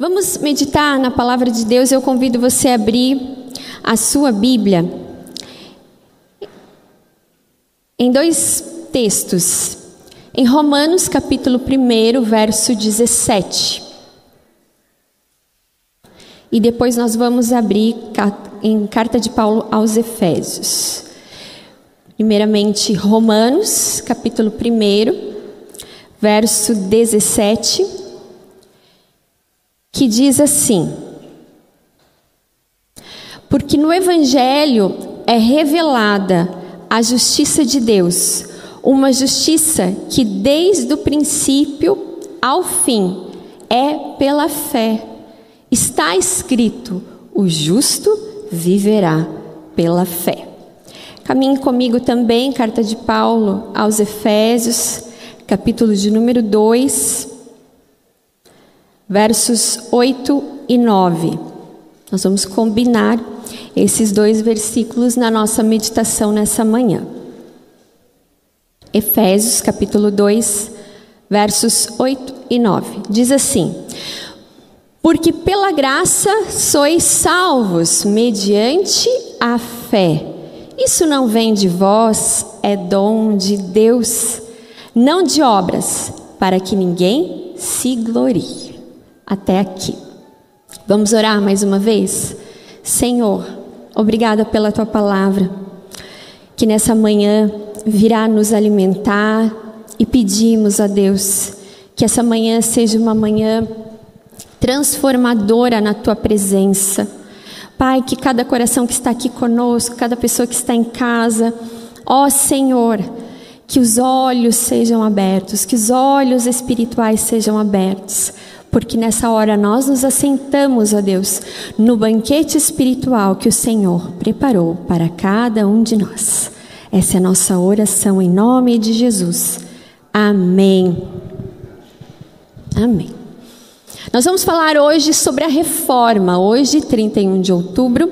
Vamos meditar na palavra de Deus. Eu convido você a abrir a sua Bíblia em dois textos. Em Romanos, capítulo 1, verso 17. E depois nós vamos abrir em carta de Paulo aos Efésios. Primeiramente, Romanos, capítulo 1, verso 17 que diz assim: Porque no Evangelho é revelada a justiça de Deus, uma justiça que desde o princípio ao fim é pela fé. Está escrito: o justo viverá pela fé. Caminhe comigo também, carta de Paulo aos Efésios, capítulo de número 2 versos 8 e 9. Nós vamos combinar esses dois versículos na nossa meditação nessa manhã. Efésios, capítulo 2, versos 8 e 9. Diz assim: Porque pela graça sois salvos mediante a fé. Isso não vem de vós, é dom de Deus, não de obras, para que ninguém se glorie até aqui. Vamos orar mais uma vez? Senhor, obrigada pela tua palavra, que nessa manhã virá nos alimentar e pedimos a Deus que essa manhã seja uma manhã transformadora na tua presença. Pai, que cada coração que está aqui conosco, cada pessoa que está em casa, ó Senhor, que os olhos sejam abertos, que os olhos espirituais sejam abertos porque nessa hora nós nos assentamos, ó Deus, no banquete espiritual que o Senhor preparou para cada um de nós. Essa é a nossa oração em nome de Jesus. Amém. Amém. Nós vamos falar hoje sobre a reforma. Hoje, 31 de outubro,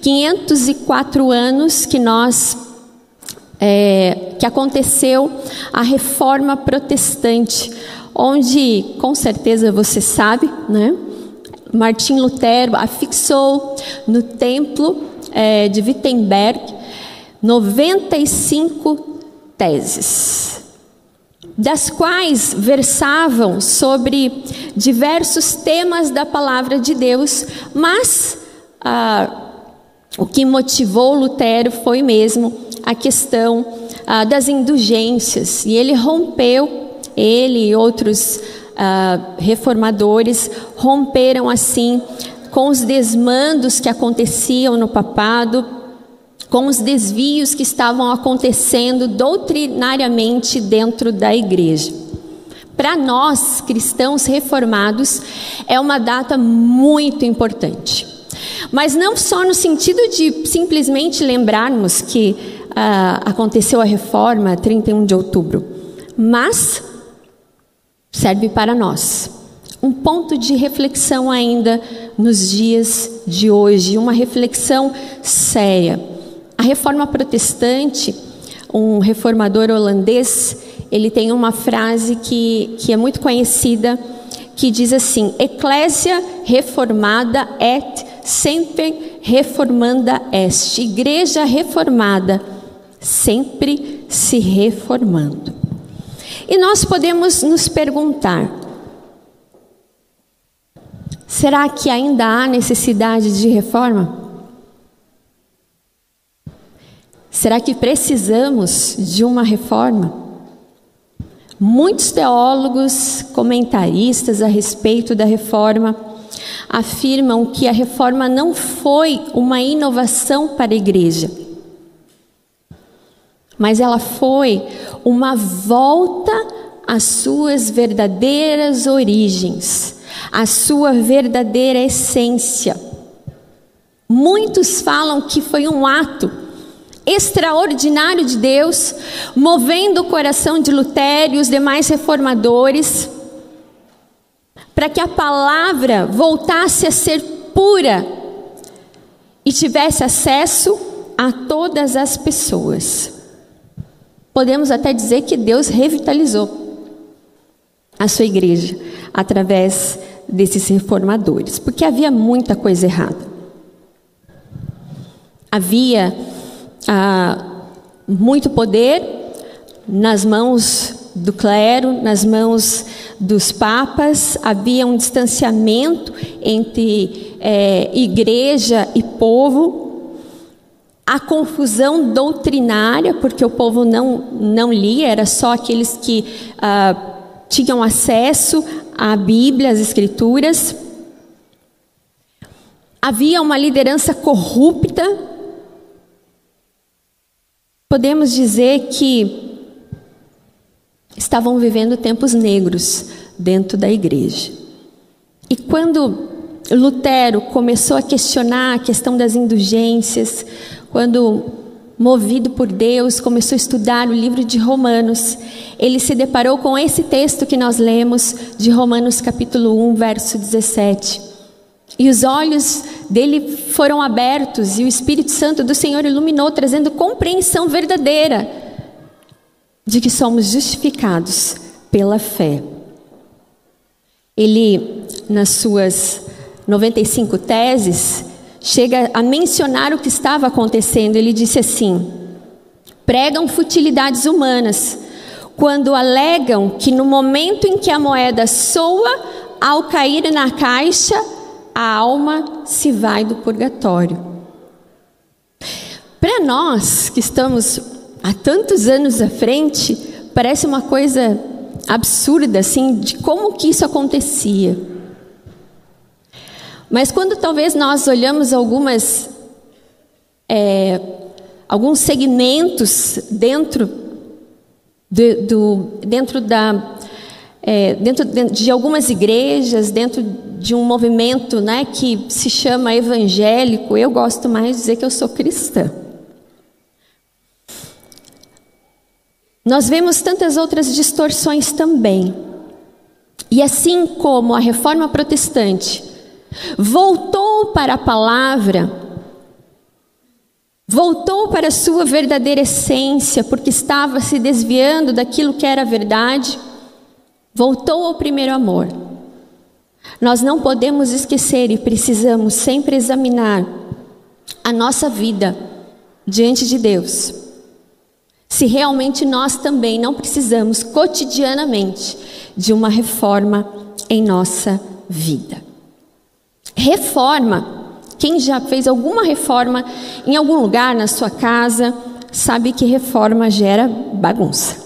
504 anos que nós é, que aconteceu a reforma protestante onde com certeza você sabe, né? Martim Lutero afixou no templo é, de Wittenberg 95 teses, das quais versavam sobre diversos temas da palavra de Deus, mas ah, o que motivou Lutero foi mesmo a questão ah, das indulgências, e ele rompeu ele e outros uh, reformadores romperam assim com os desmandos que aconteciam no papado, com os desvios que estavam acontecendo doutrinariamente dentro da igreja. Para nós, cristãos reformados, é uma data muito importante. Mas não só no sentido de simplesmente lembrarmos que uh, aconteceu a reforma 31 de outubro, mas serve para nós. Um ponto de reflexão ainda nos dias de hoje, uma reflexão séria. A reforma protestante, um reformador holandês, ele tem uma frase que, que é muito conhecida, que diz assim: Eclésia reformada et sempre reformanda est. Igreja reformada, sempre se reformando. E nós podemos nos perguntar: será que ainda há necessidade de reforma? Será que precisamos de uma reforma? Muitos teólogos, comentaristas a respeito da reforma, afirmam que a reforma não foi uma inovação para a igreja mas ela foi uma volta às suas verdadeiras origens, à sua verdadeira essência. Muitos falam que foi um ato extraordinário de Deus, movendo o coração de Lutero e os demais reformadores, para que a palavra voltasse a ser pura e tivesse acesso a todas as pessoas. Podemos até dizer que Deus revitalizou a sua igreja através desses reformadores, porque havia muita coisa errada. Havia ah, muito poder nas mãos do clero, nas mãos dos papas, havia um distanciamento entre é, igreja e povo, a confusão doutrinária, porque o povo não, não lia, era só aqueles que ah, tinham acesso à Bíblia, às Escrituras. Havia uma liderança corrupta. Podemos dizer que estavam vivendo tempos negros dentro da igreja. E quando Lutero começou a questionar a questão das indulgências, quando, movido por Deus, começou a estudar o livro de Romanos, ele se deparou com esse texto que nós lemos de Romanos capítulo 1, verso 17. E os olhos dele foram abertos e o Espírito Santo do Senhor iluminou, trazendo compreensão verdadeira de que somos justificados pela fé. Ele, nas suas 95 teses, chega a mencionar o que estava acontecendo. Ele disse assim: pregam futilidades humanas quando alegam que no momento em que a moeda soa, ao cair na caixa, a alma se vai do purgatório. Para nós que estamos há tantos anos à frente, parece uma coisa absurda, assim, de como que isso acontecia. Mas quando talvez nós olhamos algumas, é, alguns segmentos dentro de, do, dentro da, é, dentro de algumas igrejas, dentro de um movimento, né, que se chama evangélico, eu gosto mais de dizer que eu sou cristã. Nós vemos tantas outras distorções também. E assim como a reforma protestante voltou para a palavra, voltou para a sua verdadeira essência, porque estava se desviando daquilo que era verdade, voltou ao primeiro amor. Nós não podemos esquecer e precisamos sempre examinar a nossa vida diante de Deus se realmente nós também não precisamos cotidianamente de uma reforma em nossa vida. Reforma, quem já fez alguma reforma em algum lugar na sua casa, sabe que reforma gera bagunça.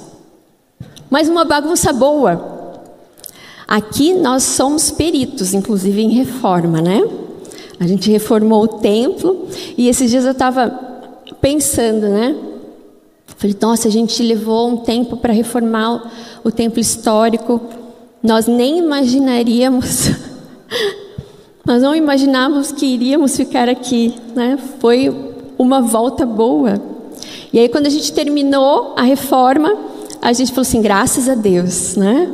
Mas uma bagunça boa. Aqui nós somos peritos, inclusive em reforma, né? A gente reformou o templo e esses dias eu estava pensando, né? Falei, nossa, a gente levou um tempo para reformar o templo histórico. Nós nem imaginaríamos, nós não imaginávamos que iríamos ficar aqui, né? Foi uma volta boa. E aí quando a gente terminou a reforma, a gente falou assim, graças a Deus, né?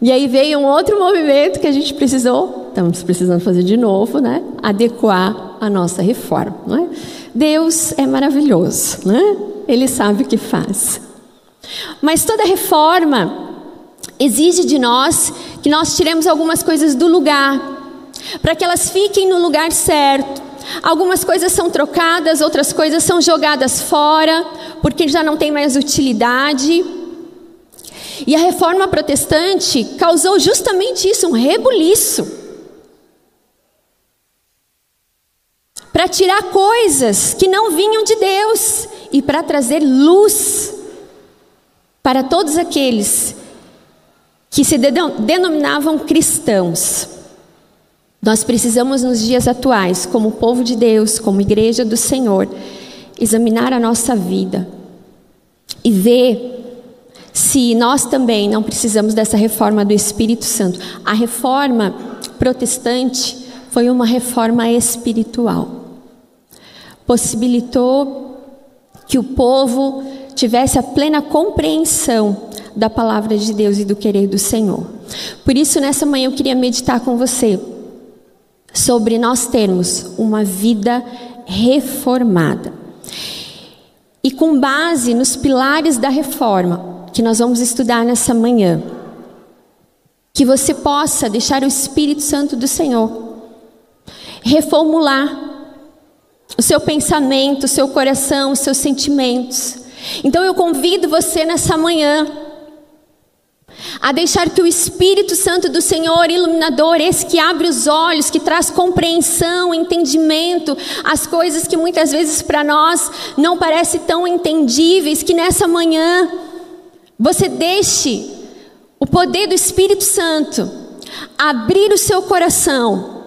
E aí veio um outro movimento que a gente precisou, estamos precisando fazer de novo, né? Adequar a nossa reforma, é? Deus é maravilhoso, né? Ele sabe o que faz. Mas toda reforma exige de nós que nós tiremos algumas coisas do lugar, para que elas fiquem no lugar certo. Algumas coisas são trocadas, outras coisas são jogadas fora, porque já não tem mais utilidade. E a reforma protestante causou justamente isso, um rebuliço. para tirar coisas que não vinham de Deus e para trazer luz para todos aqueles que se denominavam cristãos. Nós precisamos, nos dias atuais, como povo de Deus, como igreja do Senhor, examinar a nossa vida e ver se nós também não precisamos dessa reforma do Espírito Santo. A reforma protestante foi uma reforma espiritual possibilitou que o povo tivesse a plena compreensão da palavra de Deus e do querer do Senhor. Por isso, nessa manhã eu queria meditar com você sobre nós termos uma vida reformada. E com base nos pilares da reforma que nós vamos estudar nessa manhã, que você possa deixar o Espírito Santo do Senhor reformular o seu pensamento, o seu coração, os seus sentimentos. Então eu convido você nessa manhã a deixar que o Espírito Santo do Senhor, iluminador, esse que abre os olhos, que traz compreensão, entendimento, as coisas que muitas vezes para nós não parecem tão entendíveis, que nessa manhã você deixe o poder do Espírito Santo abrir o seu coração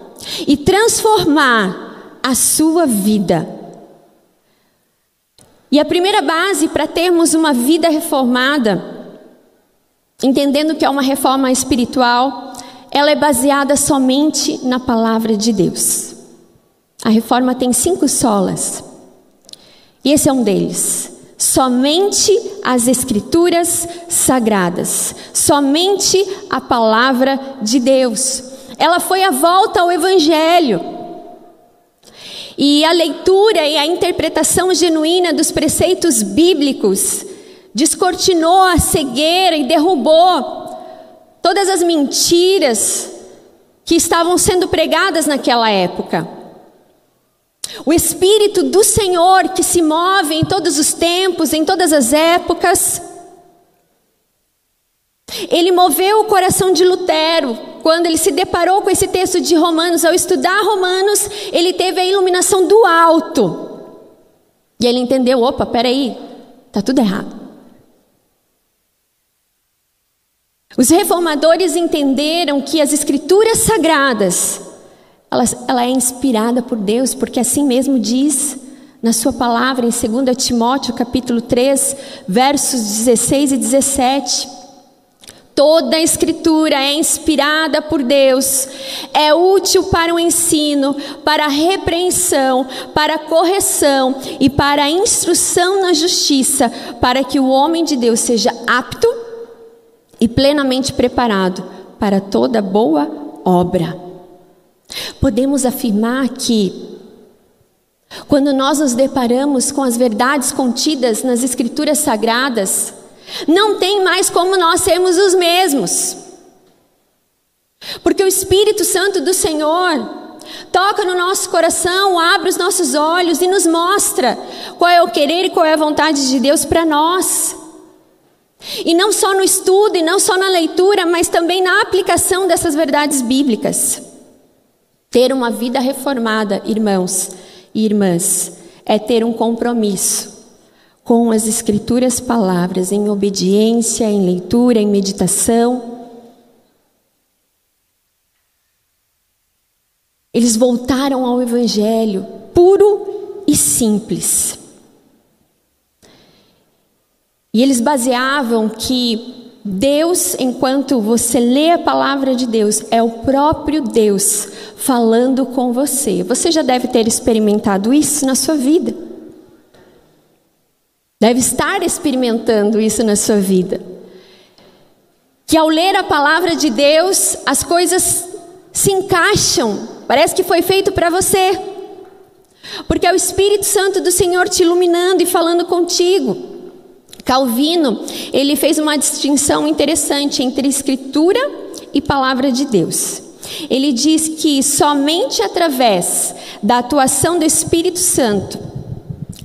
e transformar a sua vida. E a primeira base para termos uma vida reformada entendendo que é uma reforma espiritual, ela é baseada somente na palavra de Deus. A reforma tem cinco solas. E esse é um deles. Somente as escrituras sagradas, somente a palavra de Deus. Ela foi a volta ao evangelho. E a leitura e a interpretação genuína dos preceitos bíblicos descortinou a cegueira e derrubou todas as mentiras que estavam sendo pregadas naquela época. O Espírito do Senhor que se move em todos os tempos, em todas as épocas, ele moveu o coração de Lutero. Quando ele se deparou com esse texto de Romanos, ao estudar Romanos, ele teve a iluminação do alto. E ele entendeu: opa, peraí, está tudo errado. Os reformadores entenderam que as escrituras sagradas, ela, ela é inspirada por Deus, porque assim mesmo diz na sua palavra em 2 Timóteo capítulo 3, versos 16 e 17. Toda a escritura é inspirada por Deus, é útil para o ensino, para a repreensão, para a correção e para a instrução na justiça, para que o homem de Deus seja apto e plenamente preparado para toda boa obra. Podemos afirmar que, quando nós nos deparamos com as verdades contidas nas Escrituras Sagradas, não tem mais como nós sermos os mesmos. Porque o Espírito Santo do Senhor toca no nosso coração, abre os nossos olhos e nos mostra qual é o querer e qual é a vontade de Deus para nós. E não só no estudo, e não só na leitura, mas também na aplicação dessas verdades bíblicas. Ter uma vida reformada, irmãos e irmãs, é ter um compromisso com as Escrituras, palavras, em obediência, em leitura, em meditação. Eles voltaram ao Evangelho puro e simples. E eles baseavam que Deus, enquanto você lê a palavra de Deus, é o próprio Deus falando com você. Você já deve ter experimentado isso na sua vida. Deve estar experimentando isso na sua vida. Que ao ler a palavra de Deus, as coisas se encaixam, parece que foi feito para você. Porque é o Espírito Santo do Senhor te iluminando e falando contigo. Calvino, ele fez uma distinção interessante entre escritura e palavra de Deus. Ele diz que somente através da atuação do Espírito Santo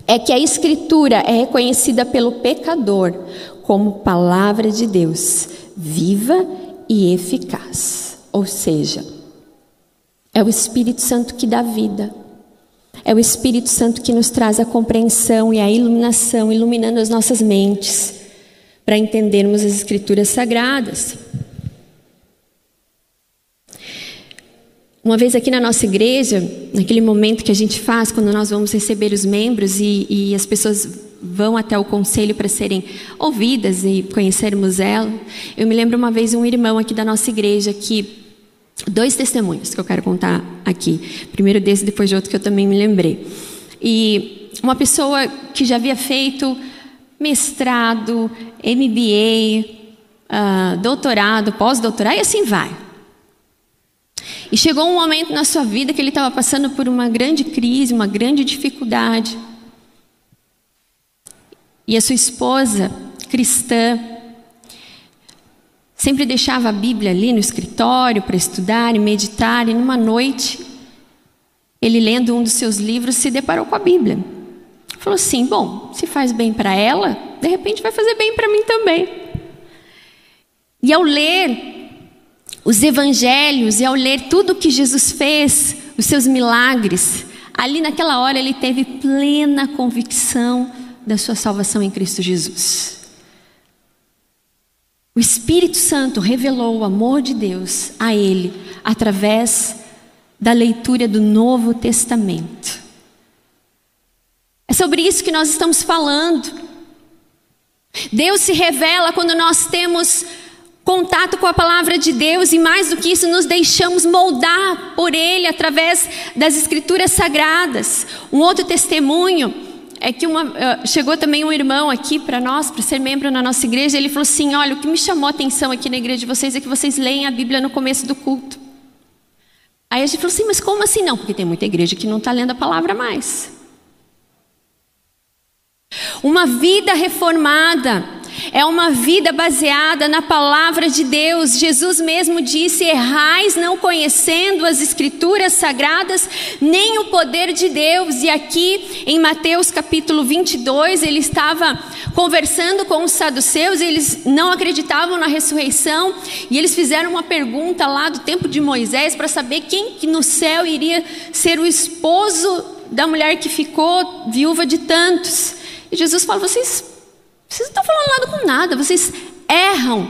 é que a escritura é reconhecida pelo pecador como palavra de Deus, viva e eficaz. Ou seja, é o Espírito Santo que dá vida. É o Espírito Santo que nos traz a compreensão e a iluminação, iluminando as nossas mentes, para entendermos as Escrituras sagradas. Uma vez aqui na nossa igreja, naquele momento que a gente faz quando nós vamos receber os membros e, e as pessoas vão até o conselho para serem ouvidas e conhecermos ela, eu me lembro uma vez um irmão aqui da nossa igreja que dois testemunhos que eu quero contar aqui. Primeiro desse, depois de outro que eu também me lembrei. E uma pessoa que já havia feito mestrado, MBA, uh, ah, doutorado, pós-doutorado, e assim vai. E chegou um momento na sua vida que ele estava passando por uma grande crise, uma grande dificuldade. E a sua esposa, cristã, sempre deixava a Bíblia ali no escritório para estudar e meditar, e numa noite, ele lendo um dos seus livros, se deparou com a Bíblia. Falou assim: bom, se faz bem para ela, de repente vai fazer bem para mim também. E ao ler os evangelhos e ao ler tudo o que Jesus fez, os seus milagres, ali naquela hora ele teve plena convicção da sua salvação em Cristo Jesus. O Espírito Santo revelou o amor de Deus a ele através da leitura do Novo Testamento. É sobre isso que nós estamos falando. Deus se revela quando nós temos contato com a palavra de Deus e mais do que isso, nos deixamos moldar por Ele através das Escrituras Sagradas. Um outro testemunho é que uma, eh, chegou também um irmão aqui para nós, para ser membro na nossa igreja, ele falou assim: Olha, o que me chamou a atenção aqui na igreja de vocês é que vocês leem a Bíblia no começo do culto. Aí a gente falou assim: Mas como assim não? Porque tem muita igreja que não está lendo a palavra mais. Uma vida reformada é uma vida baseada na palavra de Deus. Jesus mesmo disse: Errais não conhecendo as Escrituras sagradas, nem o poder de Deus. E aqui em Mateus capítulo 22, ele estava conversando com os saduceus, eles não acreditavam na ressurreição, e eles fizeram uma pergunta lá do tempo de Moisés para saber quem no céu iria ser o esposo da mulher que ficou viúva de tantos. E Jesus fala: vocês, vocês não estão falando nada com nada, vocês erram,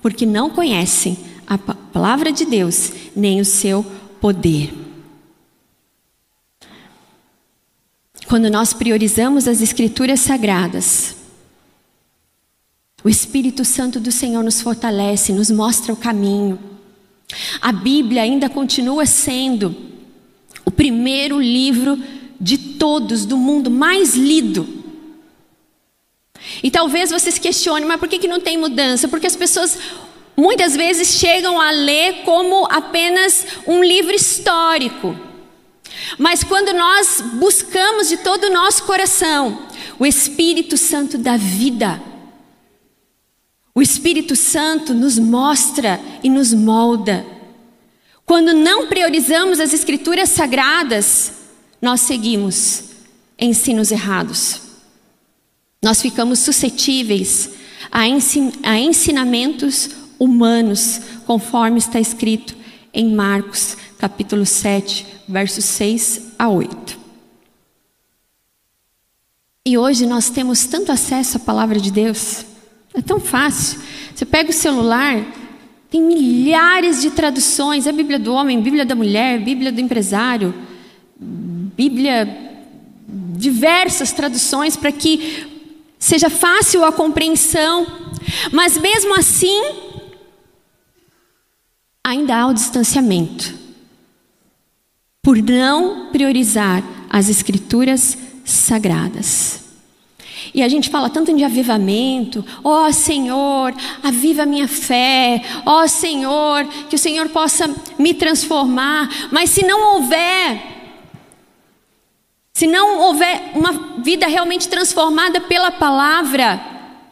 porque não conhecem a palavra de Deus, nem o seu poder. Quando nós priorizamos as Escrituras sagradas, o Espírito Santo do Senhor nos fortalece, nos mostra o caminho. A Bíblia ainda continua sendo o primeiro livro de todos do mundo mais lido. E talvez você se questione, mas por que, que não tem mudança? Porque as pessoas muitas vezes chegam a ler como apenas um livro histórico. Mas quando nós buscamos de todo o nosso coração o Espírito Santo da vida, o Espírito Santo nos mostra e nos molda. Quando não priorizamos as Escrituras sagradas, nós seguimos ensinos errados. Nós ficamos suscetíveis a, ensin a ensinamentos humanos, conforme está escrito em Marcos, capítulo 7, versos 6 a 8. E hoje nós temos tanto acesso à palavra de Deus, é tão fácil. Você pega o celular, tem milhares de traduções: a Bíblia do homem, Bíblia da mulher, Bíblia do empresário, Bíblia, diversas traduções para que seja fácil a compreensão, mas mesmo assim, ainda há o distanciamento, por não priorizar as Escrituras sagradas. E a gente fala tanto de avivamento, ó oh, Senhor, aviva minha fé, ó oh, Senhor, que o Senhor possa me transformar, mas se não houver se não houver uma vida realmente transformada pela palavra,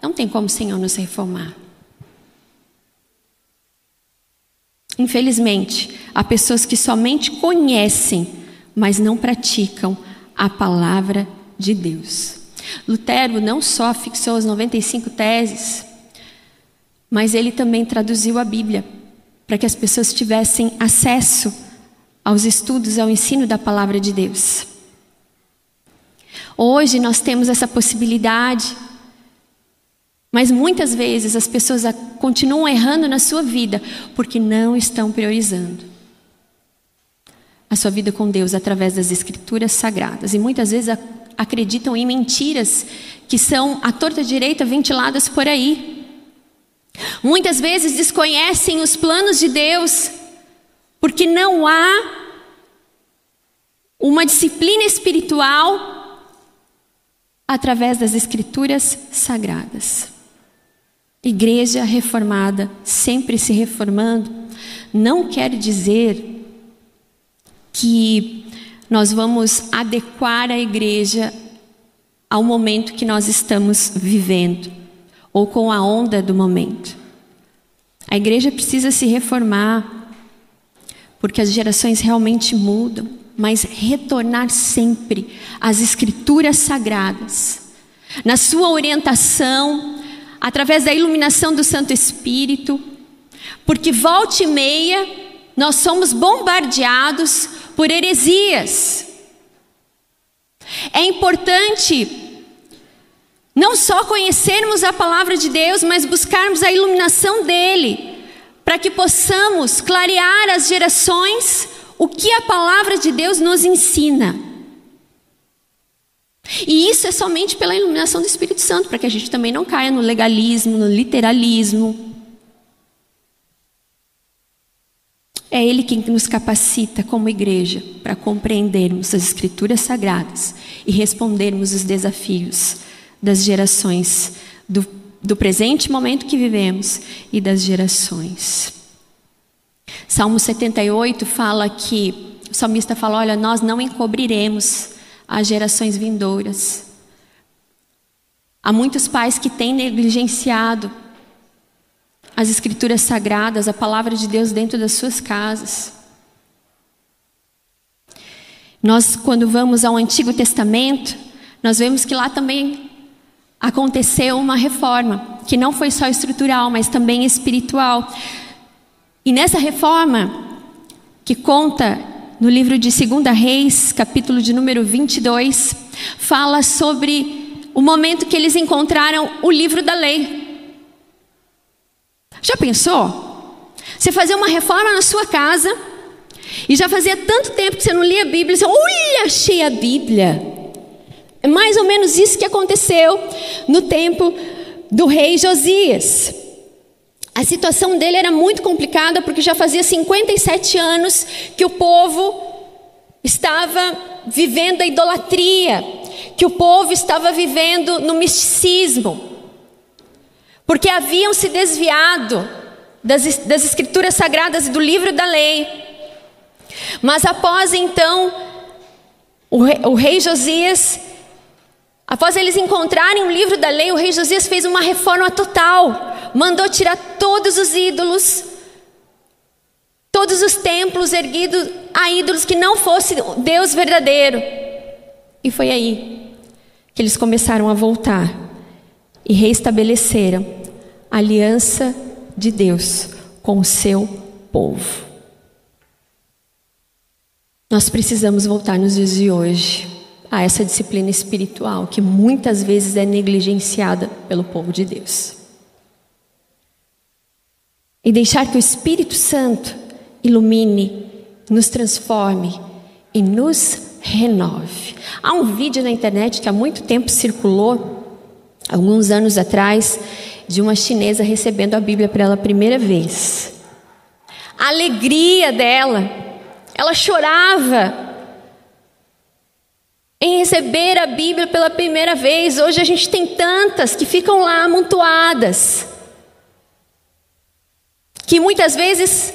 não tem como o Senhor nos reformar. Infelizmente, há pessoas que somente conhecem, mas não praticam a palavra de Deus. Lutero não só fixou as 95 teses, mas ele também traduziu a Bíblia para que as pessoas tivessem acesso aos estudos, ao ensino da palavra de Deus. Hoje nós temos essa possibilidade, mas muitas vezes as pessoas continuam errando na sua vida porque não estão priorizando a sua vida com Deus através das escrituras sagradas e muitas vezes acreditam em mentiras que são à torta direita ventiladas por aí. Muitas vezes desconhecem os planos de Deus porque não há uma disciplina espiritual através das Escrituras sagradas. Igreja reformada, sempre se reformando, não quer dizer que nós vamos adequar a igreja ao momento que nós estamos vivendo ou com a onda do momento. A igreja precisa se reformar, porque as gerações realmente mudam, mas retornar sempre às escrituras sagradas, na sua orientação, através da iluminação do Santo Espírito, porque volta e meia nós somos bombardeados por heresias. É importante não só conhecermos a palavra de Deus, mas buscarmos a iluminação dele, para que possamos clarear as gerações o que a palavra de Deus nos ensina. E isso é somente pela iluminação do Espírito Santo, para que a gente também não caia no legalismo, no literalismo. É Ele quem nos capacita como igreja para compreendermos as Escrituras Sagradas e respondermos os desafios das gerações, do, do presente momento que vivemos e das gerações. Salmo 78 fala que, o salmista fala: Olha, nós não encobriremos as gerações vindouras. Há muitos pais que têm negligenciado as escrituras sagradas, a palavra de Deus dentro das suas casas. Nós, quando vamos ao Antigo Testamento, nós vemos que lá também aconteceu uma reforma, que não foi só estrutural, mas também espiritual. E nessa reforma, que conta no livro de 2 Reis, capítulo de número 22, fala sobre o momento que eles encontraram o livro da lei. Já pensou? Você fazer uma reforma na sua casa e já fazia tanto tempo que você não lia a Bíblia, você, ui, achei a Bíblia. É mais ou menos isso que aconteceu no tempo do rei Josias. A situação dele era muito complicada porque já fazia 57 anos que o povo estava vivendo a idolatria, que o povo estava vivendo no misticismo, porque haviam se desviado das, das escrituras sagradas e do livro da lei. Mas após então, o rei, o rei Josias Após eles encontrarem o livro da lei, o rei Josias fez uma reforma total. Mandou tirar todos os ídolos, todos os templos erguidos a ídolos que não fosse Deus verdadeiro. E foi aí que eles começaram a voltar e reestabeleceram a aliança de Deus com o seu povo. Nós precisamos voltar nos dias de hoje a essa disciplina espiritual que muitas vezes é negligenciada pelo povo de Deus. E deixar que o Espírito Santo ilumine, nos transforme e nos renove. Há um vídeo na internet que há muito tempo circulou, alguns anos atrás, de uma chinesa recebendo a Bíblia pela primeira vez. A alegria dela, ela chorava em receber a Bíblia pela primeira vez. Hoje a gente tem tantas que ficam lá amontoadas. Que muitas vezes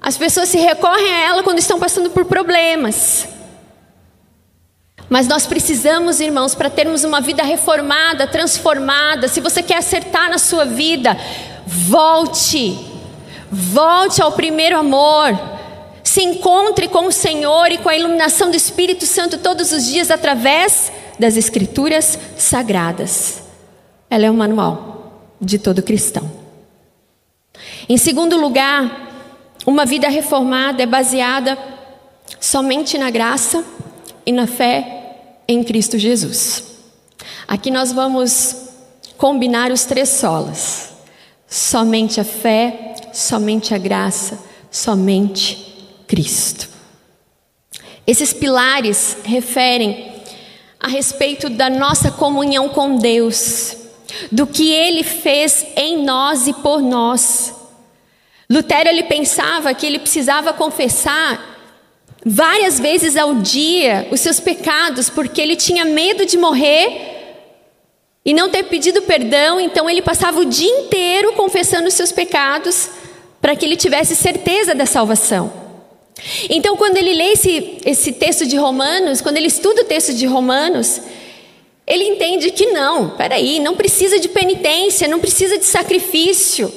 as pessoas se recorrem a ela quando estão passando por problemas. Mas nós precisamos, irmãos, para termos uma vida reformada, transformada. Se você quer acertar na sua vida, volte. Volte ao primeiro amor se encontre com o Senhor e com a iluminação do Espírito Santo todos os dias através das Escrituras sagradas. Ela é o manual de todo cristão. Em segundo lugar, uma vida reformada é baseada somente na graça e na fé em Cristo Jesus. Aqui nós vamos combinar os três solas: somente a fé, somente a graça, somente Cristo. Esses pilares referem a respeito da nossa comunhão com Deus, do que Ele fez em nós e por nós. Lutero ele pensava que ele precisava confessar várias vezes ao dia os seus pecados, porque ele tinha medo de morrer e não ter pedido perdão, então ele passava o dia inteiro confessando os seus pecados para que ele tivesse certeza da salvação. Então, quando ele lê esse, esse texto de Romanos, quando ele estuda o texto de Romanos, ele entende que não, peraí, não precisa de penitência, não precisa de sacrifício,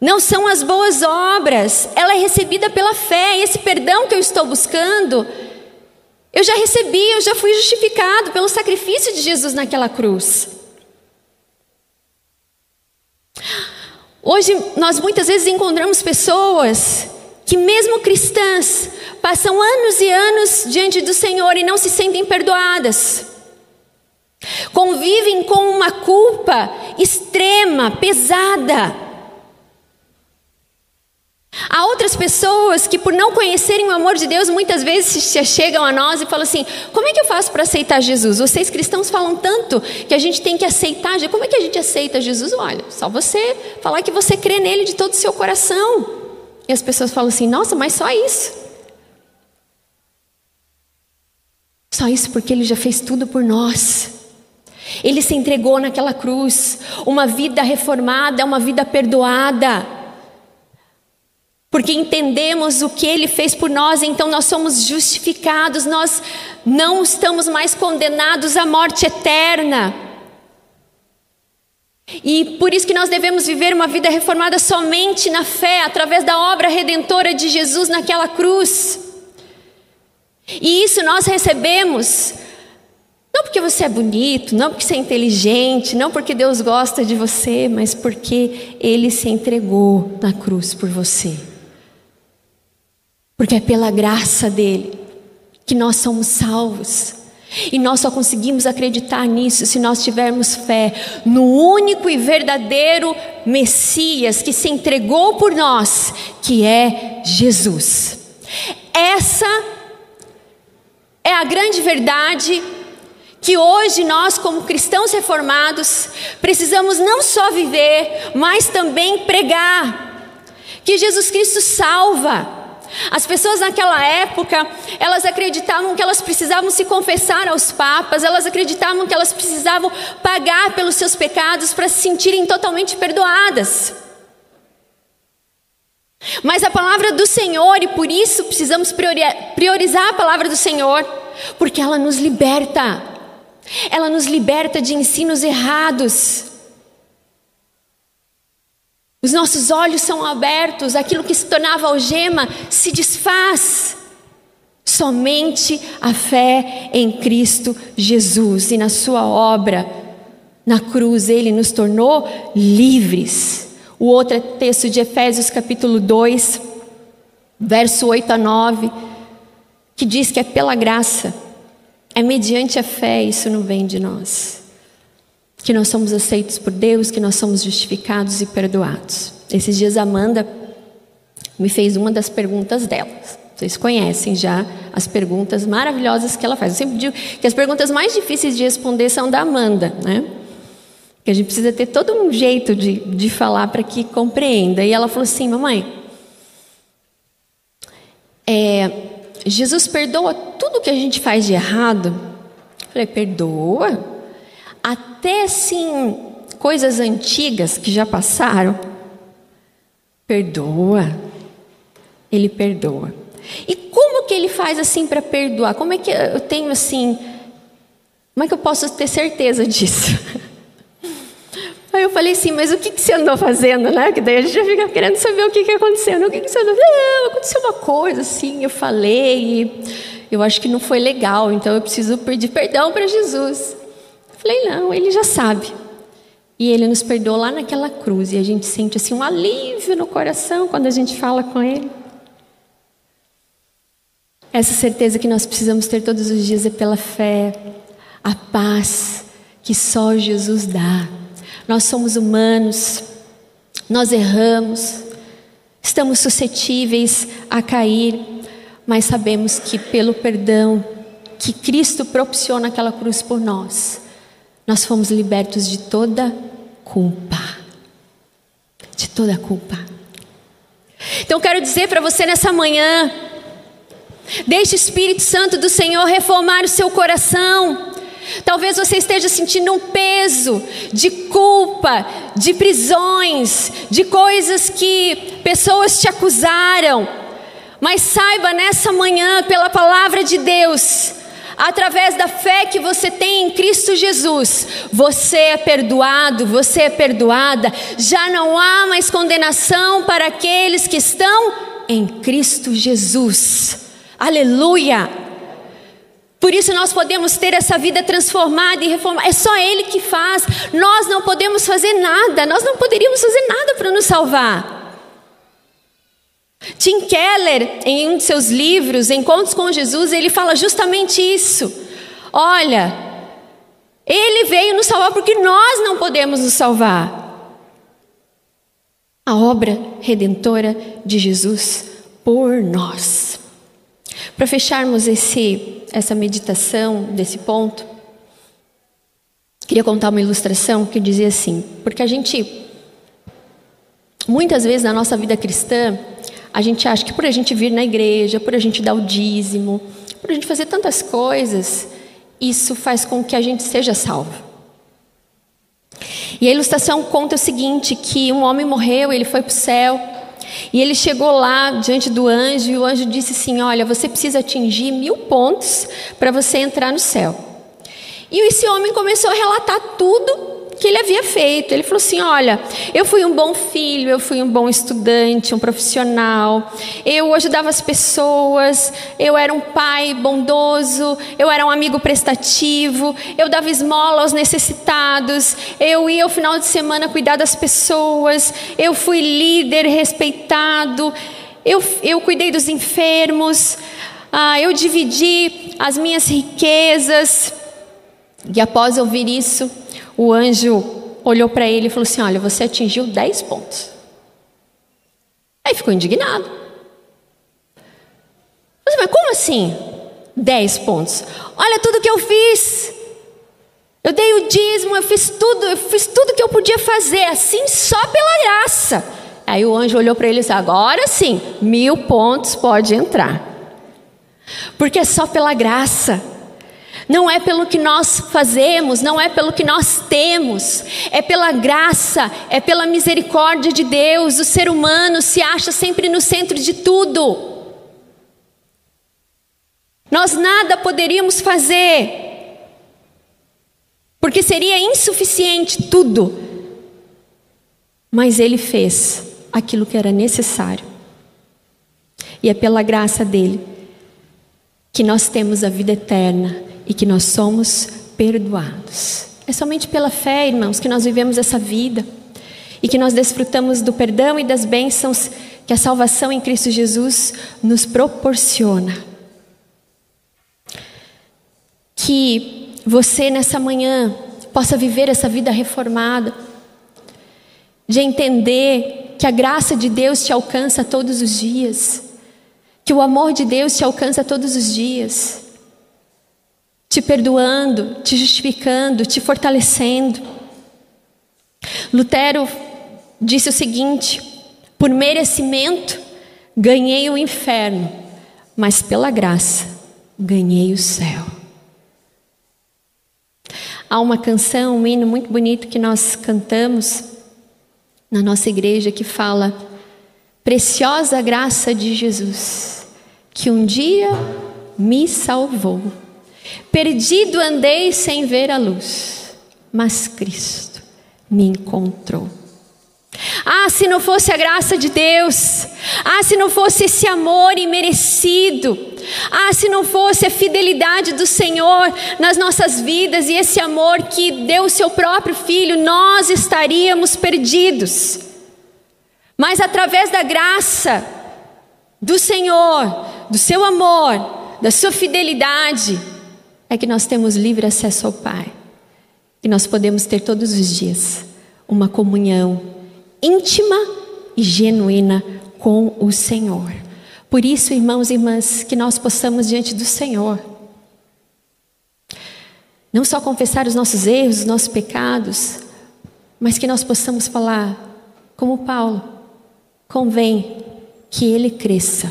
não são as boas obras, ela é recebida pela fé. E esse perdão que eu estou buscando, eu já recebi, eu já fui justificado pelo sacrifício de Jesus naquela cruz. Hoje nós muitas vezes encontramos pessoas que, mesmo cristãs, passam anos e anos diante do Senhor e não se sentem perdoadas. Convivem com uma culpa extrema, pesada. Há outras pessoas que, por não conhecerem o amor de Deus, muitas vezes chegam a nós e falam assim: como é que eu faço para aceitar Jesus? Vocês cristãos falam tanto que a gente tem que aceitar. Como é que a gente aceita Jesus? Olha, só você falar que você crê nele de todo o seu coração. E as pessoas falam assim: nossa, mas só isso. Só isso porque ele já fez tudo por nós. Ele se entregou naquela cruz. Uma vida reformada é uma vida perdoada porque entendemos o que Ele fez por nós, então nós somos justificados, nós não estamos mais condenados à morte eterna. E por isso que nós devemos viver uma vida reformada somente na fé, através da obra redentora de Jesus naquela cruz. E isso nós recebemos não porque você é bonito, não porque você é inteligente, não porque Deus gosta de você, mas porque Ele se entregou na cruz por você. Porque é pela graça dele que nós somos salvos. E nós só conseguimos acreditar nisso se nós tivermos fé no único e verdadeiro Messias que se entregou por nós, que é Jesus. Essa é a grande verdade que hoje nós, como cristãos reformados, precisamos não só viver, mas também pregar. Que Jesus Cristo salva as pessoas naquela época, elas acreditavam que elas precisavam se confessar aos papas, elas acreditavam que elas precisavam pagar pelos seus pecados para se sentirem totalmente perdoadas. Mas a palavra do Senhor, e por isso precisamos priorizar a palavra do Senhor, porque ela nos liberta, ela nos liberta de ensinos errados. Os nossos olhos são abertos, aquilo que se tornava algema se desfaz. Somente a fé em Cristo Jesus e na Sua obra na cruz, Ele nos tornou livres. O outro é texto de Efésios, capítulo 2, verso 8 a 9, que diz que é pela graça, é mediante a fé, isso não vem de nós que nós somos aceitos por Deus, que nós somos justificados e perdoados. Esses dias Amanda me fez uma das perguntas dela. Vocês conhecem já as perguntas maravilhosas que ela faz. Eu sempre digo que as perguntas mais difíceis de responder são da Amanda, né? Que a gente precisa ter todo um jeito de, de falar para que compreenda. E ela falou assim: Mamãe, é, Jesus perdoa tudo que a gente faz de errado? Eu falei: Perdoa? Até assim, coisas antigas que já passaram, perdoa. Ele perdoa. E como que ele faz assim para perdoar? Como é que eu tenho assim, como é que eu posso ter certeza disso? Aí eu falei assim, mas o que, que você andou fazendo, né? Que daí a gente já fica querendo saber o que, que aconteceu. O que, que você andou fazendo? Aconteceu uma coisa assim, eu falei, eu acho que não foi legal, então eu preciso pedir perdão para Jesus. Falei, não, ele já sabe. E ele nos perdoou lá naquela cruz. E a gente sente assim um alívio no coração quando a gente fala com ele. Essa certeza que nós precisamos ter todos os dias é pela fé, a paz que só Jesus dá. Nós somos humanos, nós erramos, estamos suscetíveis a cair, mas sabemos que pelo perdão que Cristo propiciou naquela cruz por nós, nós fomos libertos de toda culpa. De toda culpa. Então quero dizer para você nessa manhã, deixe o Espírito Santo do Senhor reformar o seu coração. Talvez você esteja sentindo um peso de culpa, de prisões, de coisas que pessoas te acusaram. Mas saiba nessa manhã, pela palavra de Deus, através da fé que você tem em Cristo Jesus, você é perdoado, você é perdoada, já não há mais condenação para aqueles que estão em Cristo Jesus. Aleluia! Por isso nós podemos ter essa vida transformada e reformada. É só Ele que faz. Nós não podemos fazer nada. Nós não poderíamos fazer nada para nos salvar. Tim Keller, em um de seus livros, Encontros com Jesus, ele fala justamente isso. Olha, ele veio nos salvar porque nós não podemos nos salvar. A obra redentora de Jesus por nós. Para fecharmos esse, essa meditação desse ponto, queria contar uma ilustração que dizia assim: porque a gente, muitas vezes na nossa vida cristã, a gente acha que por a gente vir na igreja, por a gente dar o dízimo, por a gente fazer tantas coisas, isso faz com que a gente seja salvo. E a ilustração conta o seguinte: que um homem morreu, ele foi para o céu, e ele chegou lá diante do anjo, e o anjo disse assim: Olha, você precisa atingir mil pontos para você entrar no céu. E esse homem começou a relatar tudo que ele havia feito. Ele falou assim: Olha, eu fui um bom filho, eu fui um bom estudante, um profissional, eu ajudava as pessoas, eu era um pai bondoso, eu era um amigo prestativo, eu dava esmola aos necessitados, eu ia ao final de semana cuidar das pessoas, eu fui líder respeitado, eu, eu cuidei dos enfermos, ah, eu dividi as minhas riquezas. E após ouvir isso, o anjo olhou para ele e falou assim: Olha, você atingiu 10 pontos. Aí ficou indignado. Mas, mas como assim? 10 pontos. Olha tudo que eu fiz. Eu dei o dízimo, eu fiz tudo, eu fiz tudo que eu podia fazer, assim só pela graça. Aí o anjo olhou para ele e disse: Agora sim, mil pontos pode entrar. Porque é só pela graça. Não é pelo que nós fazemos, não é pelo que nós temos, é pela graça, é pela misericórdia de Deus. O ser humano se acha sempre no centro de tudo. Nós nada poderíamos fazer, porque seria insuficiente tudo. Mas Ele fez aquilo que era necessário, e é pela graça dele que nós temos a vida eterna e que nós somos perdoados. É somente pela fé, irmãos, que nós vivemos essa vida e que nós desfrutamos do perdão e das bênçãos que a salvação em Cristo Jesus nos proporciona. Que você nessa manhã possa viver essa vida reformada, de entender que a graça de Deus te alcança todos os dias, que o amor de Deus te alcança todos os dias te perdoando, te justificando, te fortalecendo. Lutero disse o seguinte: por merecimento ganhei o inferno, mas pela graça ganhei o céu. Há uma canção, um hino muito bonito que nós cantamos na nossa igreja que fala: Preciosa graça de Jesus, que um dia me salvou Perdido andei sem ver a luz, mas Cristo me encontrou. Ah, se não fosse a graça de Deus, ah, se não fosse esse amor imerecido, ah, se não fosse a fidelidade do Senhor nas nossas vidas e esse amor que deu o seu próprio filho, nós estaríamos perdidos. Mas através da graça do Senhor, do seu amor, da sua fidelidade, é que nós temos livre acesso ao Pai. E nós podemos ter todos os dias uma comunhão íntima e genuína com o Senhor. Por isso, irmãos e irmãs, que nós possamos diante do Senhor não só confessar os nossos erros, os nossos pecados, mas que nós possamos falar, como Paulo, convém que ele cresça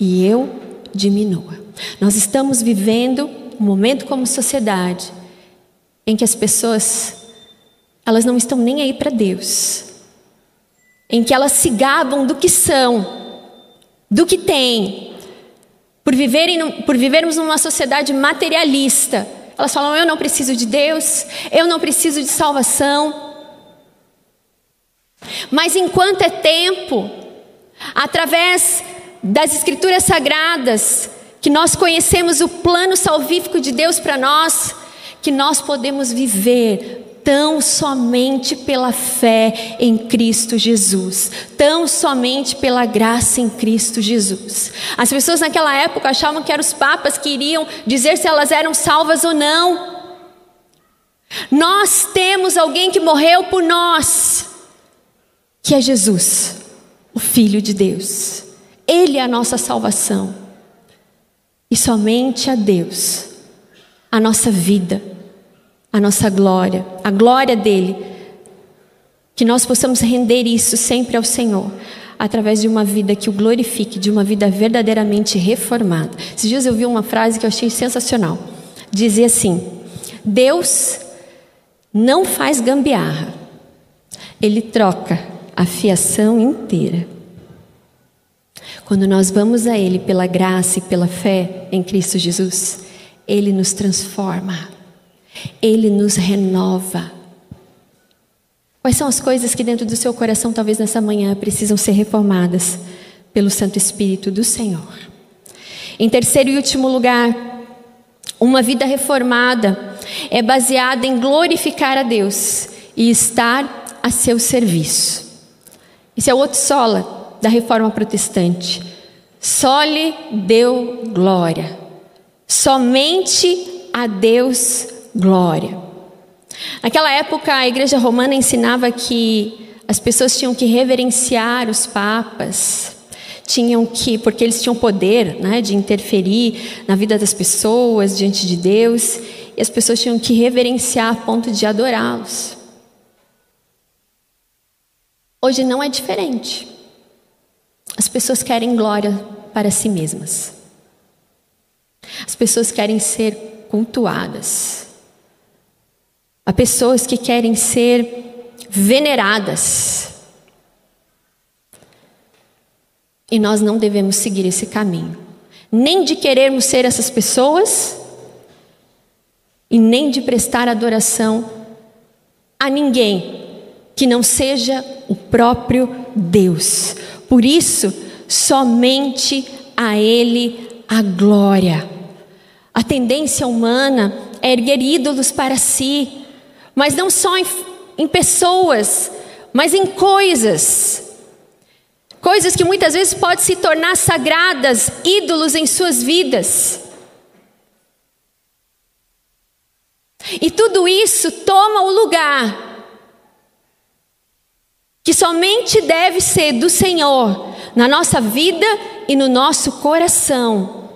e eu diminua. Nós estamos vivendo um momento como sociedade em que as pessoas elas não estão nem aí para Deus, em que elas se gabam do que são, do que têm, por viverem, por vivermos numa sociedade materialista. Elas falam: eu não preciso de Deus, eu não preciso de salvação. Mas enquanto é tempo, através das Escrituras Sagradas, que nós conhecemos o plano salvífico de Deus para nós, que nós podemos viver tão somente pela fé em Cristo Jesus, tão somente pela graça em Cristo Jesus. As pessoas naquela época achavam que eram os papas que iriam dizer se elas eram salvas ou não. Nós temos alguém que morreu por nós, que é Jesus, o Filho de Deus. Ele é a nossa salvação. E somente a Deus, a nossa vida a nossa glória, a glória dele. Que nós possamos render isso sempre ao Senhor, através de uma vida que o glorifique, de uma vida verdadeiramente reformada. Esses dias eu vi uma frase que eu achei sensacional. Dizia assim: Deus não faz gambiarra, ele troca a fiação inteira. Quando nós vamos a Ele pela graça e pela fé em Cristo Jesus, Ele nos transforma. Ele nos renova. Quais são as coisas que dentro do seu coração, talvez nessa manhã, precisam ser reformadas pelo Santo Espírito do Senhor? Em terceiro e último lugar, uma vida reformada é baseada em glorificar a Deus e estar a seu serviço. Esse é o outro sola da reforma protestante. Sole deu glória. Somente a Deus glória. Naquela época, a igreja romana ensinava que as pessoas tinham que reverenciar os papas, tinham que, porque eles tinham poder né, de interferir na vida das pessoas diante de Deus, e as pessoas tinham que reverenciar a ponto de adorá-los. Hoje não é diferente. As pessoas querem glória para si mesmas. As pessoas querem ser cultuadas. Há pessoas que querem ser veneradas. E nós não devemos seguir esse caminho. Nem de querermos ser essas pessoas, e nem de prestar adoração a ninguém que não seja o próprio Deus. Por isso, somente a Ele a glória. A tendência humana é erguer ídolos para si, mas não só em, em pessoas, mas em coisas. Coisas que muitas vezes podem se tornar sagradas, ídolos em suas vidas. E tudo isso toma o lugar que somente deve ser do Senhor na nossa vida e no nosso coração.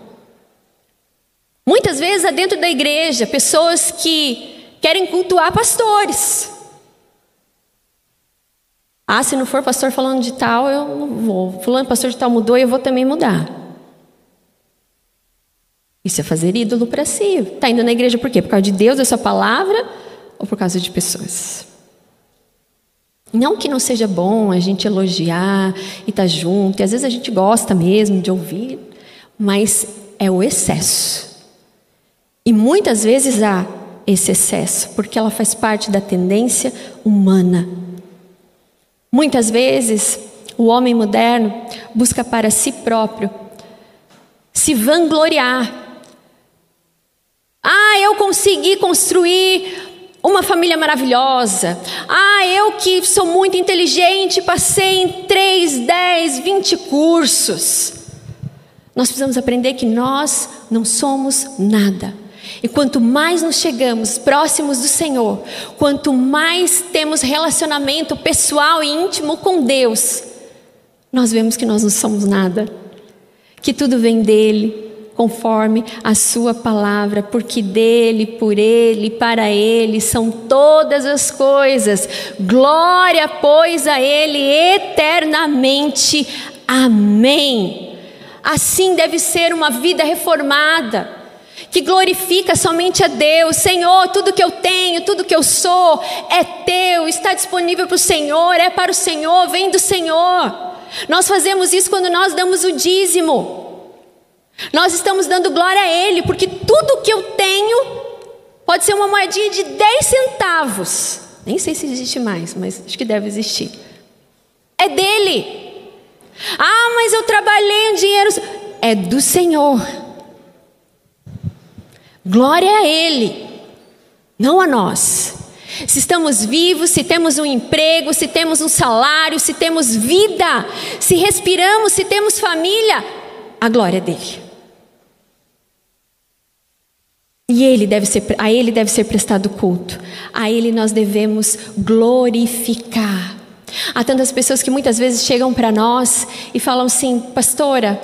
Muitas vezes há dentro da igreja pessoas que querem cultuar pastores. Ah, se não for pastor falando de tal, eu não vou. Fulano pastor de tal mudou, eu vou também mudar. Isso é fazer ídolo para si. Está indo na igreja por quê? Por causa de Deus, da sua palavra, ou por causa de pessoas? Não que não seja bom a gente elogiar e estar tá junto, e às vezes a gente gosta mesmo de ouvir, mas é o excesso. E muitas vezes há esse excesso, porque ela faz parte da tendência humana. Muitas vezes, o homem moderno busca para si próprio se vangloriar. Ah, eu consegui construir uma família maravilhosa. Ah, eu que sou muito inteligente, passei em 3, 10, 20 cursos. Nós precisamos aprender que nós não somos nada. E quanto mais nos chegamos próximos do Senhor, quanto mais temos relacionamento pessoal e íntimo com Deus, nós vemos que nós não somos nada, que tudo vem dele, conforme a Sua palavra, porque dele, por ele, para ele são todas as coisas. Glória, pois, a Ele eternamente. Amém. Assim deve ser uma vida reformada que glorifica somente a Deus. Senhor, tudo que eu tenho, tudo que eu sou é teu, está disponível para o Senhor, é para o Senhor, vem do Senhor. Nós fazemos isso quando nós damos o dízimo. Nós estamos dando glória a Ele, porque tudo que eu tenho pode ser uma moedinha de 10 centavos. Nem sei se existe mais, mas acho que deve existir. É dele. Ah, mas eu trabalhei em dinheiro. É do Senhor. Glória a Ele, não a nós. Se estamos vivos, se temos um emprego, se temos um salário, se temos vida, se respiramos, se temos família, a glória dele. E ele deve ser, a ele deve ser prestado culto. A ele nós devemos glorificar. Há tantas pessoas que muitas vezes chegam para nós e falam assim: "Pastora,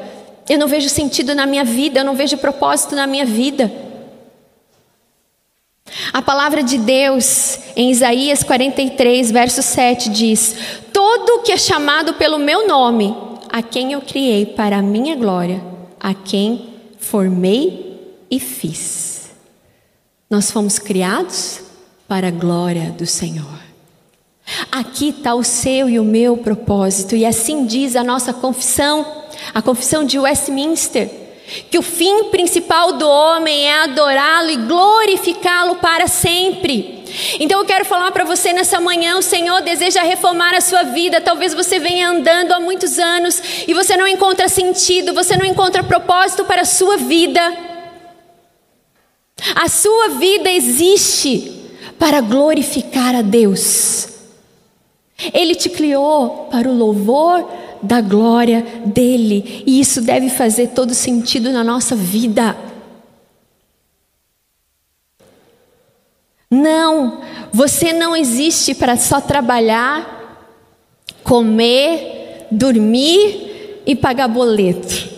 eu não vejo sentido na minha vida, eu não vejo propósito na minha vida". A palavra de Deus em Isaías 43, verso 7 diz: Todo que é chamado pelo meu nome, a quem eu criei para a minha glória, a quem formei e fiz. Nós fomos criados para a glória do Senhor. Aqui está o seu e o meu propósito, e assim diz a nossa confissão, a confissão de Westminster que o fim principal do homem é adorá-lo e glorificá-lo para sempre. Então eu quero falar para você nessa manhã, o Senhor deseja reformar a sua vida. Talvez você venha andando há muitos anos e você não encontra sentido, você não encontra propósito para a sua vida. A sua vida existe para glorificar a Deus. Ele te criou para o louvor da glória dele. E isso deve fazer todo sentido na nossa vida. Não, você não existe para só trabalhar, comer, dormir e pagar boleto.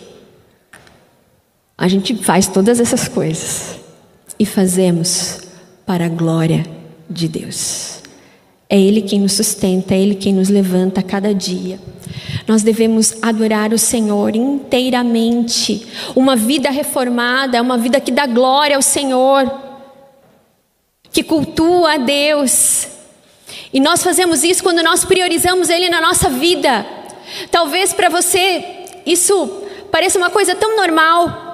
A gente faz todas essas coisas e fazemos para a glória de Deus. É Ele quem nos sustenta, é Ele quem nos levanta a cada dia. Nós devemos adorar o Senhor inteiramente. Uma vida reformada é uma vida que dá glória ao Senhor, que cultua a Deus. E nós fazemos isso quando nós priorizamos Ele na nossa vida. Talvez para você isso pareça uma coisa tão normal.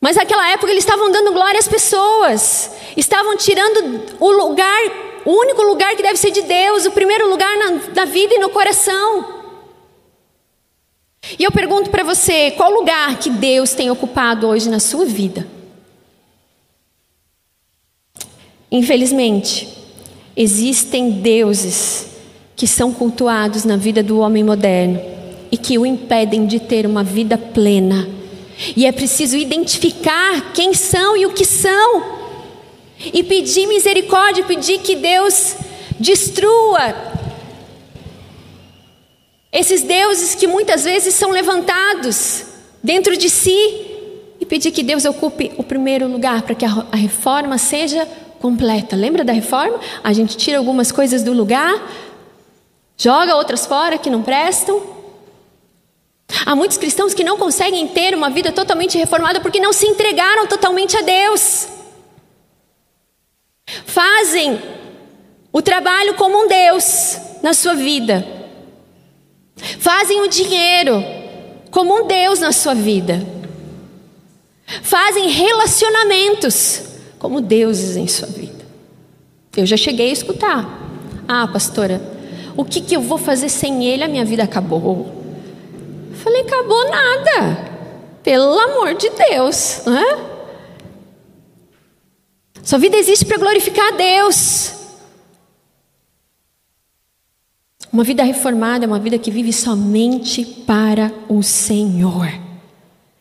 Mas naquela época eles estavam dando glória às pessoas, estavam tirando o lugar o único lugar que deve ser de Deus, o primeiro lugar na, na vida e no coração. E eu pergunto para você: qual lugar que Deus tem ocupado hoje na sua vida? Infelizmente, existem deuses que são cultuados na vida do homem moderno e que o impedem de ter uma vida plena. E é preciso identificar quem são e o que são e pedir misericórdia, pedir que Deus destrua esses deuses que muitas vezes são levantados dentro de si e pedir que Deus ocupe o primeiro lugar para que a reforma seja completa. Lembra da reforma? A gente tira algumas coisas do lugar, joga outras fora que não prestam. Há muitos cristãos que não conseguem ter uma vida totalmente reformada porque não se entregaram totalmente a Deus fazem o trabalho como um Deus na sua vida, fazem o dinheiro como um Deus na sua vida, fazem relacionamentos como deuses em sua vida. Eu já cheguei a escutar: ah, pastora, o que, que eu vou fazer sem ele? A minha vida acabou. falei: acabou nada, pelo amor de Deus, não é? Sua vida existe para glorificar a Deus. Uma vida reformada é uma vida que vive somente para o Senhor.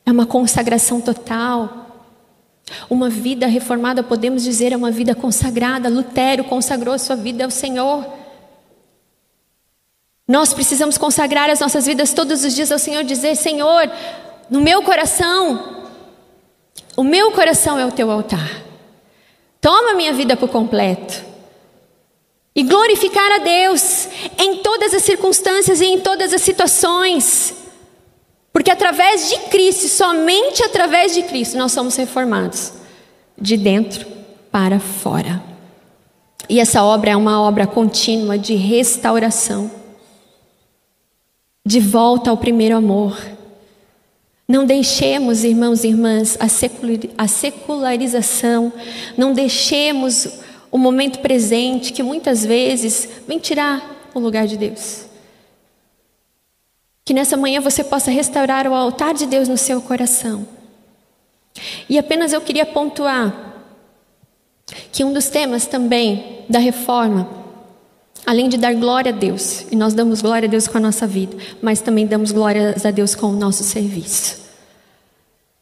É uma consagração total. Uma vida reformada, podemos dizer, é uma vida consagrada. Lutero consagrou a sua vida ao Senhor. Nós precisamos consagrar as nossas vidas todos os dias ao Senhor, dizer: Senhor, no meu coração, o meu coração é o teu altar. Toma minha vida por completo. E glorificar a Deus em todas as circunstâncias e em todas as situações. Porque através de Cristo, somente através de Cristo, nós somos reformados. De dentro para fora. E essa obra é uma obra contínua de restauração. De volta ao primeiro amor. Não deixemos, irmãos e irmãs, a secularização, não deixemos o momento presente, que muitas vezes vem tirar o lugar de Deus. Que nessa manhã você possa restaurar o altar de Deus no seu coração. E apenas eu queria pontuar que um dos temas também da reforma, além de dar glória a Deus, e nós damos glória a Deus com a nossa vida, mas também damos glória a Deus com o nosso serviço.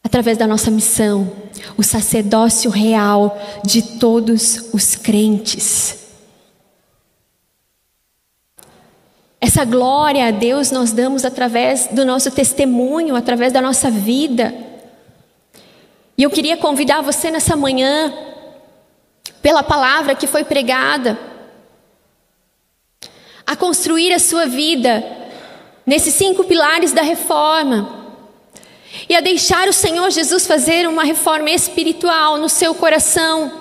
Através da nossa missão, o sacerdócio real de todos os crentes. Essa glória a Deus nós damos através do nosso testemunho, através da nossa vida. E eu queria convidar você nessa manhã pela palavra que foi pregada, a construir a sua vida nesses cinco pilares da reforma e a deixar o Senhor Jesus fazer uma reforma espiritual no seu coração,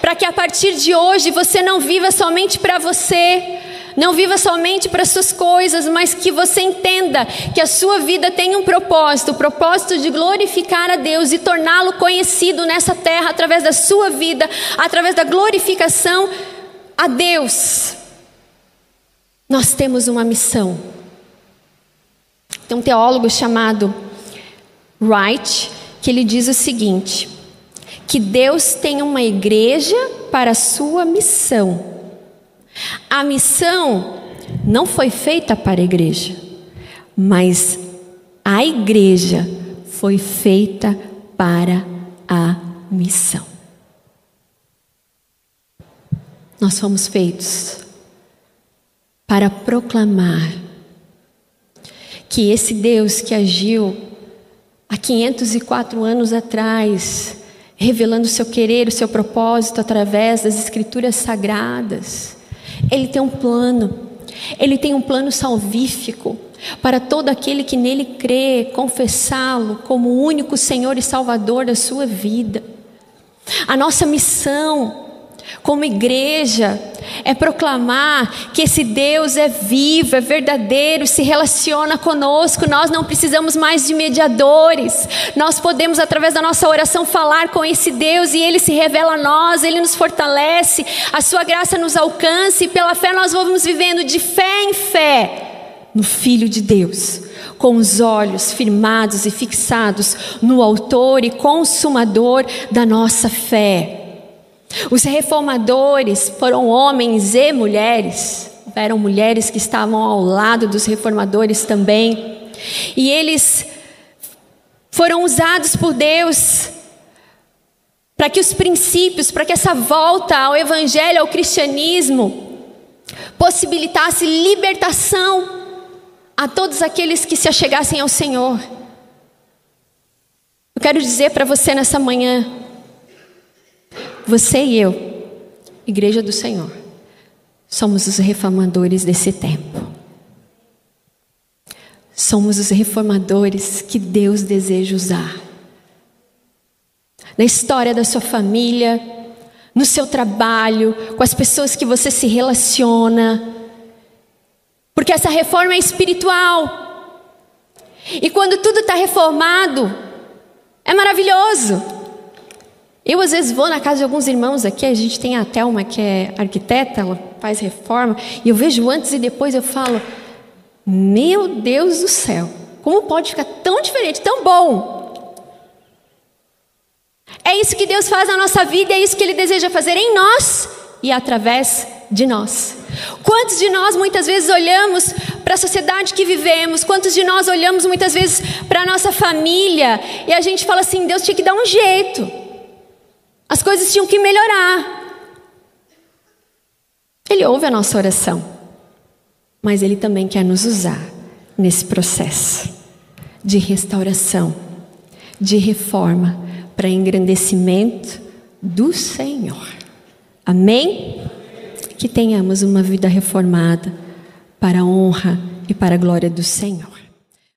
para que a partir de hoje você não viva somente para você, não viva somente para suas coisas, mas que você entenda que a sua vida tem um propósito, o propósito de glorificar a Deus e torná-lo conhecido nessa terra através da sua vida, através da glorificação a Deus. Nós temos uma missão. Tem um teólogo chamado Wright que ele diz o seguinte: que Deus tem uma igreja para a sua missão. A missão não foi feita para a igreja, mas a igreja foi feita para a missão. Nós fomos feitos para proclamar que esse Deus que agiu há 504 anos atrás, revelando o seu querer, o seu propósito através das escrituras sagradas, ele tem um plano. Ele tem um plano salvífico para todo aquele que nele crê, confessá-lo como o único Senhor e Salvador da sua vida. A nossa missão como igreja, é proclamar que esse Deus é vivo, é verdadeiro, se relaciona conosco. Nós não precisamos mais de mediadores. Nós podemos, através da nossa oração, falar com esse Deus e ele se revela a nós, ele nos fortalece, a sua graça nos alcança e pela fé nós vamos vivendo de fé em fé no Filho de Deus com os olhos firmados e fixados no Autor e Consumador da nossa fé. Os reformadores foram homens e mulheres, eram mulheres que estavam ao lado dos reformadores também, e eles foram usados por Deus para que os princípios, para que essa volta ao evangelho, ao cristianismo, possibilitasse libertação a todos aqueles que se achegassem ao Senhor. Eu quero dizer para você nessa manhã, você e eu, Igreja do Senhor, somos os reformadores desse tempo. Somos os reformadores que Deus deseja usar. Na história da sua família, no seu trabalho, com as pessoas que você se relaciona. Porque essa reforma é espiritual. E quando tudo está reformado, é maravilhoso. Eu, às vezes, vou na casa de alguns irmãos aqui, a gente tem a Thelma, que é arquiteta, ela faz reforma, e eu vejo antes e depois, eu falo: Meu Deus do céu, como pode ficar tão diferente, tão bom? É isso que Deus faz na nossa vida, é isso que Ele deseja fazer em nós e através de nós. Quantos de nós muitas vezes olhamos para a sociedade que vivemos, quantos de nós olhamos muitas vezes para a nossa família e a gente fala assim: Deus tinha que dar um jeito. As coisas tinham que melhorar. Ele ouve a nossa oração, mas Ele também quer nos usar nesse processo de restauração, de reforma, para engrandecimento do Senhor. Amém? Que tenhamos uma vida reformada para a honra e para a glória do Senhor.